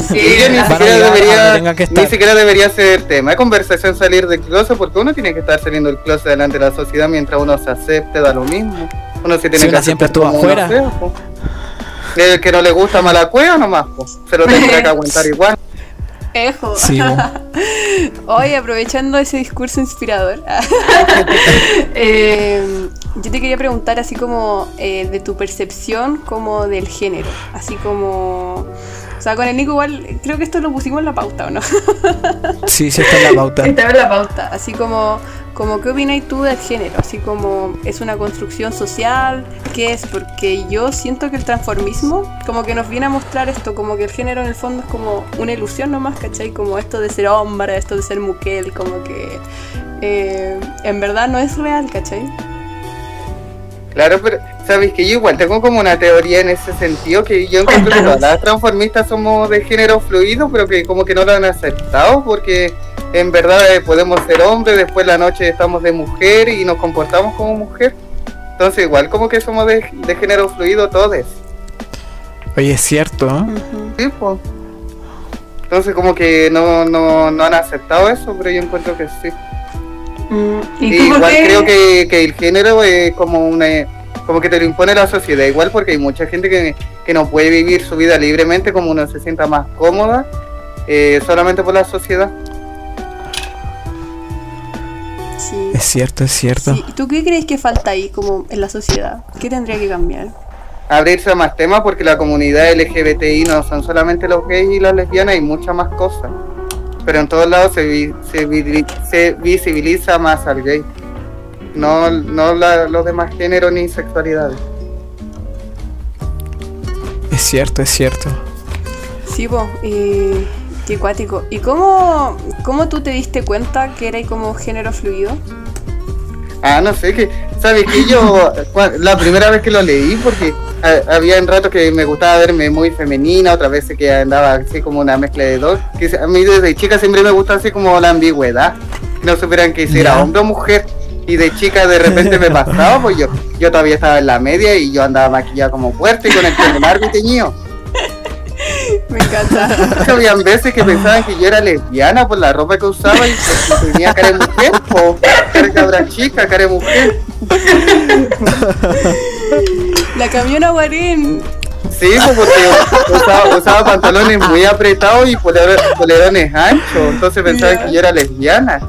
Sí, que ni siquiera debería, que ni siquiera debería ser tema de conversación salir del closet porque uno tiene que estar saliendo del closet delante de la sociedad mientras uno se acepte, da lo mismo. Uno se tiene que uno siempre estuvo afuera. sea, po. El que no le gusta mala cueva nomás, se lo tendrá que aguantar igual. Ejo. Sí. Hoy, aprovechando ese discurso inspirador, eh, yo te quería preguntar así como eh, de tu percepción como del género, así como... O sea, con el Nico igual, creo que esto lo pusimos en la pauta, ¿o no? Sí, sí está en la pauta. Estaba en la pauta. pauta, así como, como ¿qué opinas tú del género? Así como, ¿es una construcción social? ¿Qué es? Porque yo siento que el transformismo como que nos viene a mostrar esto, como que el género en el fondo es como una ilusión nomás, ¿cachai? Como esto de ser hombre, esto de ser mujer, como que eh, en verdad no es real, ¿cachai? Claro, pero sabes que yo igual tengo como una teoría en ese sentido que yo encuentro que todas las transformistas somos de género fluido, pero que como que no lo han aceptado porque en verdad eh, podemos ser hombres, después la noche estamos de mujer y nos comportamos como mujer. Entonces igual como que somos de, de género fluido todos. Oye, es cierto, ¿eh? Sí, pues. Entonces como que no, no, no han aceptado eso, pero yo encuentro que sí. Mm, ¿Y tú igual qué? creo que, que el género es como una como que te lo impone la sociedad igual porque hay mucha gente que, que no puede vivir su vida libremente como uno se sienta más cómoda eh, solamente por la sociedad Sí. Es cierto, es cierto. Sí, ¿y ¿Tú qué crees que falta ahí como en la sociedad? ¿Qué tendría que cambiar? abrirse a más temas porque la comunidad LGBTI no son solamente los gays y las lesbianas hay muchas más cosas pero en todos lados se, vi- se, vi- se visibiliza más al gay no, no la- los demás géneros ni sexualidades Es cierto, es cierto. Sí, po, y, Qué cuático. ¿Y cómo, cómo tú te diste cuenta que era como género fluido? Ah, no sé, que, ¿sabes que Yo, la primera vez que lo leí, porque había en rato que me gustaba verme muy femenina, otra vez que andaba así como una mezcla de dos, que a mí desde chica siempre me gusta así como la ambigüedad, no supieran que si era hombre o mujer, y de chica de repente me pasaba, pues yo, yo todavía estaba en la media y yo andaba maquillada como fuerte y con el pelo largo y teñido. Me encanta. Habían veces que pensaban que yo era lesbiana por la ropa que usaba y que tenía cara de mujer, o cara de cabra chica, cara de mujer. La camiona Guarín. Sí, pues, porque usaba, usaba, pantalones muy apretados y polerones anchos, entonces pensaban que yo era lesbiana.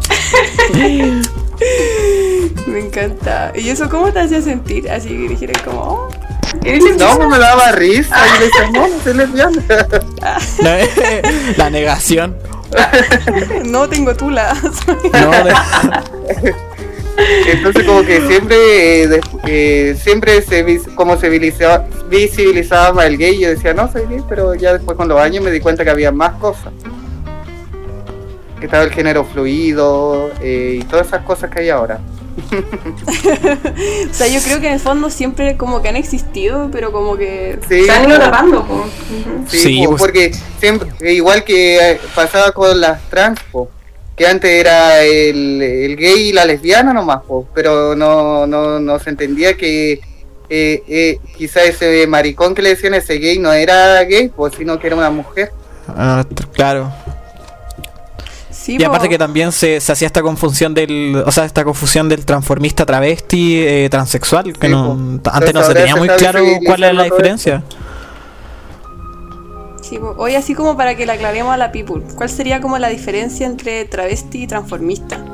Me encanta. ¿Y eso cómo te hacía sentir? Así que dijeron como, oh, no, me daba risa. Y le decía, no, no soy lesbiana. La, negación. no tengo tula. no, Entonces como que siempre eh, eh, siempre se como se visibilizaba, visibilizaba el gay yo decía no soy gay pero ya después con los años me di cuenta que había más cosas que estaba el género fluido eh, y todas esas cosas que hay ahora o sea, yo creo que en el fondo siempre como que han existido, pero como que se han ido tapando. Sí, pues. porque siempre, igual que pasaba con las trans, que antes era el, gay y la lesbiana nomás, pero no, no, no se entendía que eh, eh, quizá ese maricón que le decían ese gay no era gay, pues, sino que era una mujer. Ah, claro y aparte que también se, se, hacía esta confusión del, o sea, esta confusión del transformista travesti eh, transexual, que no, antes no se tenía muy claro cuál era la diferencia. Sí, hoy así como para que la aclaremos a la people, ¿cuál sería como la diferencia entre travesti y transformista?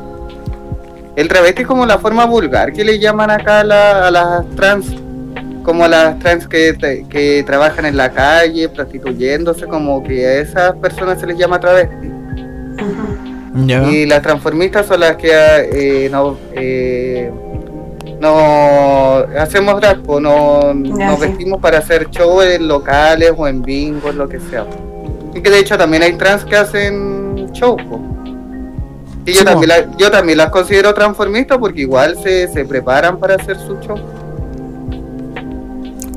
El travesti es como la forma vulgar que le llaman acá a, las trans, como a las trans que, que trabajan en la calle, prostituyéndose, como que a esas personas se les llama travesti. Y las transformistas son las que eh, no, eh, no hacemos drag, no, nos vestimos para hacer show en locales o en bingos, lo que sea. Y que de hecho también hay trans que hacen show. Y yo, también yo también las considero transformistas porque igual se, se preparan para hacer su show.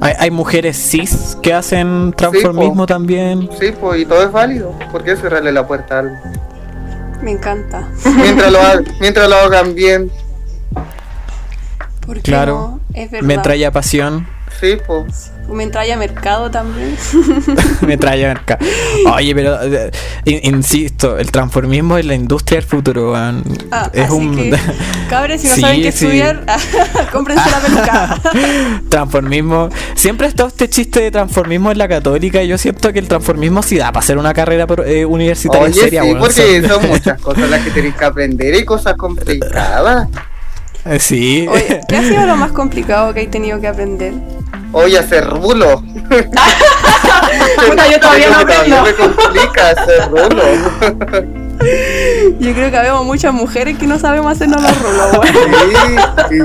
Hay, hay, mujeres cis que hacen transformismo también. Sí, pues, y todo es válido. ¿Por qué cerrarle la puerta a algo? Me encanta. Mientras lo, mientras lo hagan bien. Porque claro, es verdad. Me trae pasión. Sí, pues. Me trae mercado también. me trae mercado. Oye, pero eh, insisto, el transformismo es la industria del futuro. Ah, es un. Que, cabres, si no saben qué estudiar, cómprense la peluca. transformismo. Siempre ha estado este chiste de transformismo en la católica y yo siento que el transformismo sí da para hacer una carrera eh, universitaria Oye, seria. Sí, porque son... muchas cosas las que tenéis que aprender y cosas complicadas. Sí. Oye, ¿qué ha sido lo más complicado que hay tenido que aprender? Oye, hacer rulo. Puta, yo todavía no aprendo. me complica hacer rulo. Yo creo que habemos muchas mujeres que no sabemos hacernos los rulos, Sí,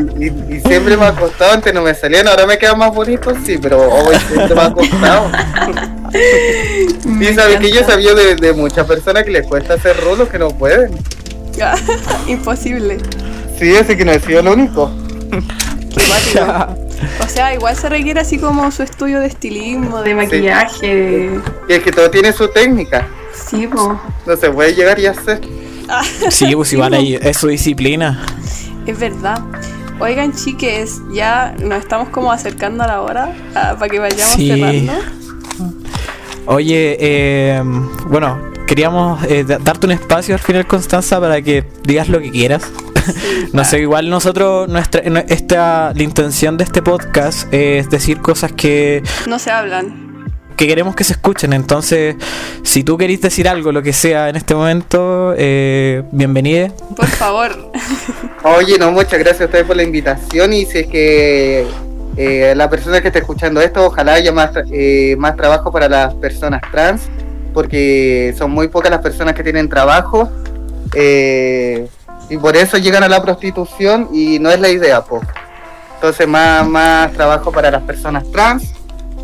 y, siempre me ha costado, antes no me salían, ahora me quedan más bonitos, sí, pero hoy siempre me ha costado. y sabes que yo sabía de, de muchas personas que les cuesta hacer rulos que no pueden. Imposible. Sí, ese que no he sido el único. o sea, igual se requiere así como su estudio de estilismo, de maquillaje. Y es que todo tiene su técnica. Sí, pues. No se puede llegar y hacer. sí, pues igual ahí es su disciplina. Es verdad. Oigan, chiques, ya nos estamos como acercando a la hora ah, para que vayamos cerrando. Oye, eh, bueno, queríamos eh, darte un espacio al final, Constanza, para que digas lo que quieras. no sé, igual nosotros, nuestra, esta, la intención de este podcast es decir cosas que... No se hablan que queremos que se escuchen. Entonces, si tú querés decir algo, lo que sea en este momento, eh, bienvenida. Por favor. Oye, no, muchas gracias a ustedes por la invitación y si es que eh, la persona que está escuchando esto, ojalá haya más, eh, más trabajo para las personas trans porque son muy pocas las personas que tienen trabajo eh, y por eso llegan a la prostitución y no es la idea, po. Entonces más, más trabajo para las personas trans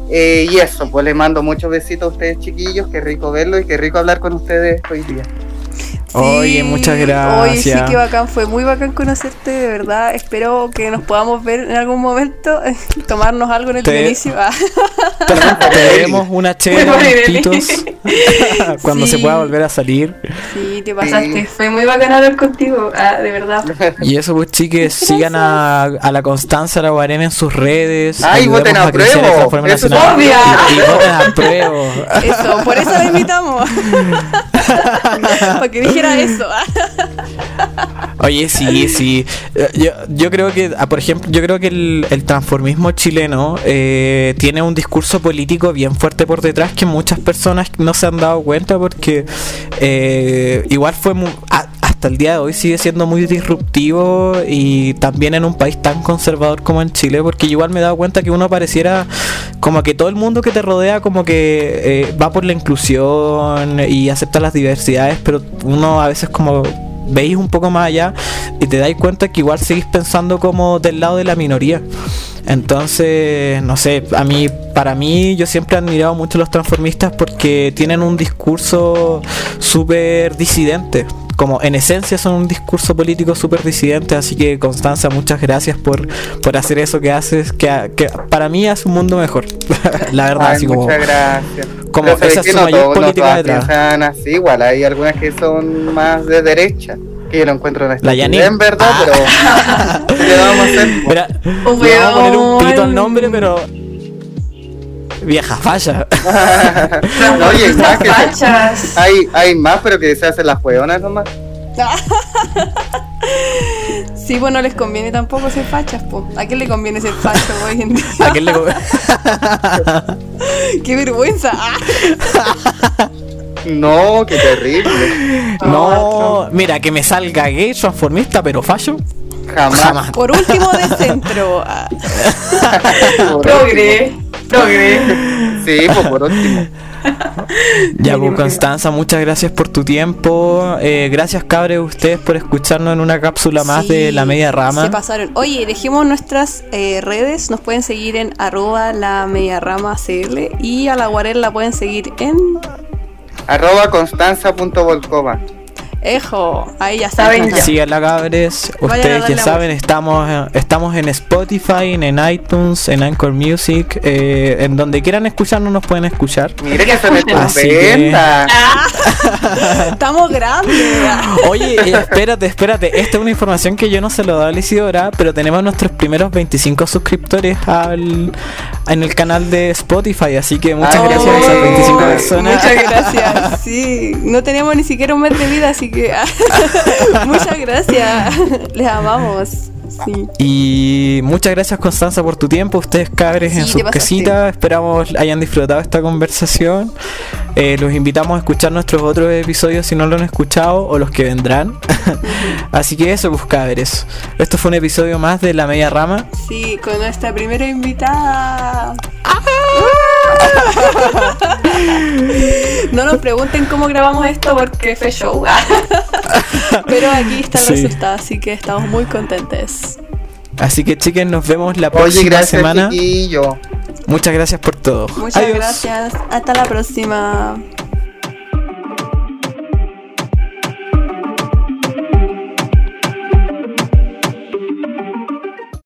Eh, y eso, pues les mando muchos besitos a ustedes chiquillos, qué rico verlo y qué rico hablar con ustedes hoy día. Oye, muchas Oye, sí, gracias. qué bacán, fue muy bacán conocerte, de verdad. Espero que nos podamos ver en algún momento, tomarnos algo en el Te-. Ah, debemos una chela, pitos, cuando Sí. se pueda volver a salir. sí, te Pasaste, fue muy bacán hablar contigo, ah, de verdad. Y eso, pues, chiques, sigan a, a la Constanza La Guarena en sus redes. Ay, voten a forma Eso es. Y, y voten a prueba. Eso, por eso la invitamos. Para que dijera eso. Oye, sí, sí. Eh, Yo, yo creo que, ah, por ejemplo, yo creo que el, el transformismo chileno eh, tiene un discurso político bien fuerte por detrás que muchas personas no se han dado cuenta porque eh, igual fue mu- a- hasta el día de hoy sigue siendo muy disruptivo y también en un país tan conservador como en Chile porque igual me he dado cuenta que uno pareciera como que todo el mundo que te rodea como que eh, va por la inclusión y acepta las diversidades pero uno a veces como veis un poco más allá y te dais cuenta que igual seguís pensando como del lado de la minoría. Entonces, no sé, a mí, para mí, yo siempre he admirado mucho a los transformistas porque tienen un discurso súper disidente. Como en esencia son un discurso político súper disidente, así que Constanza, muchas gracias por, por hacer eso que haces, que, que para mí hace un mundo mejor. la verdad, Ay, así como... muchas gracias. como Pero ¿sabes esa es su no mayor no política todas detrás. así, igual hay algunas que son más de derecha, que yo lo encuentro en La Yanni. en verdad, Ah. pero ¿qué vamos a hacer? Mira, Oh, le vamos a poner un pito al nombre, pero. Vieja falla. No, oye, más que se- fachas. hay, hay más, pero que se hacen las hueonas nomás. Sí, pues no les conviene tampoco ser fachas, po. ¿A quién le conviene ser facho hoy en día? ¿A quién le co- ¡Qué vergüenza! No, qué terrible. No, mira, que me salga gay, transformista, pero fallo. Jamás. Jamás. Por último, de centro. Progre. Sí, pues por último. Ya, pues Constanza, muchas gracias por tu tiempo. Eh, gracias, cabres, ustedes por escucharnos en una cápsula más Sí, de la media rama. Se pasaron. Oye, dejemos nuestras eh, redes. Nos pueden seguir en arroba la media rama CL y a la Guarel la pueden seguir en Arroba constanza.volcova. Ejo. Ahí ya Saben. Síganla, cabres. Ustedes ya saben, estamos, eh, estamos en Spotify, en iTunes, en Anchor Music. eh, en donde quieran escucharnos, nos pueden escuchar. Mire que se me Así que- estupenda. Estamos grandes. Ah. Oye, espérate, espérate. Esta es una información que yo no se lo he dado a la Isidora, pero tenemos nuestros primeros 25 suscriptores al, en el canal de Spotify. Así que muchas Ah, gracias a esas 25 oh, personas. Muchas gracias. Sí, no teníamos ni siquiera un mes de vida, así que muchas gracias. Les amamos. Sí. Y muchas gracias Constanza por tu tiempo, ustedes cabres Sí, en sus casitas, esperamos hayan disfrutado esta conversación. Eh, los invitamos a escuchar nuestros otros episodios si no lo han escuchado o los que vendrán. Así que eso, pues cabres. Esto fue un episodio más de La Media Rama. Sí, con nuestra primera invitada. No nos pregunten cómo grabamos esto porque fue show. Pero aquí está el Sí. resultado, así que estamos muy contentes. Así que chicas, nos vemos la Oye, próxima gracias, semana. chiquillo. Muchas gracias por todo. Muchas Adiós. gracias. Hasta la próxima.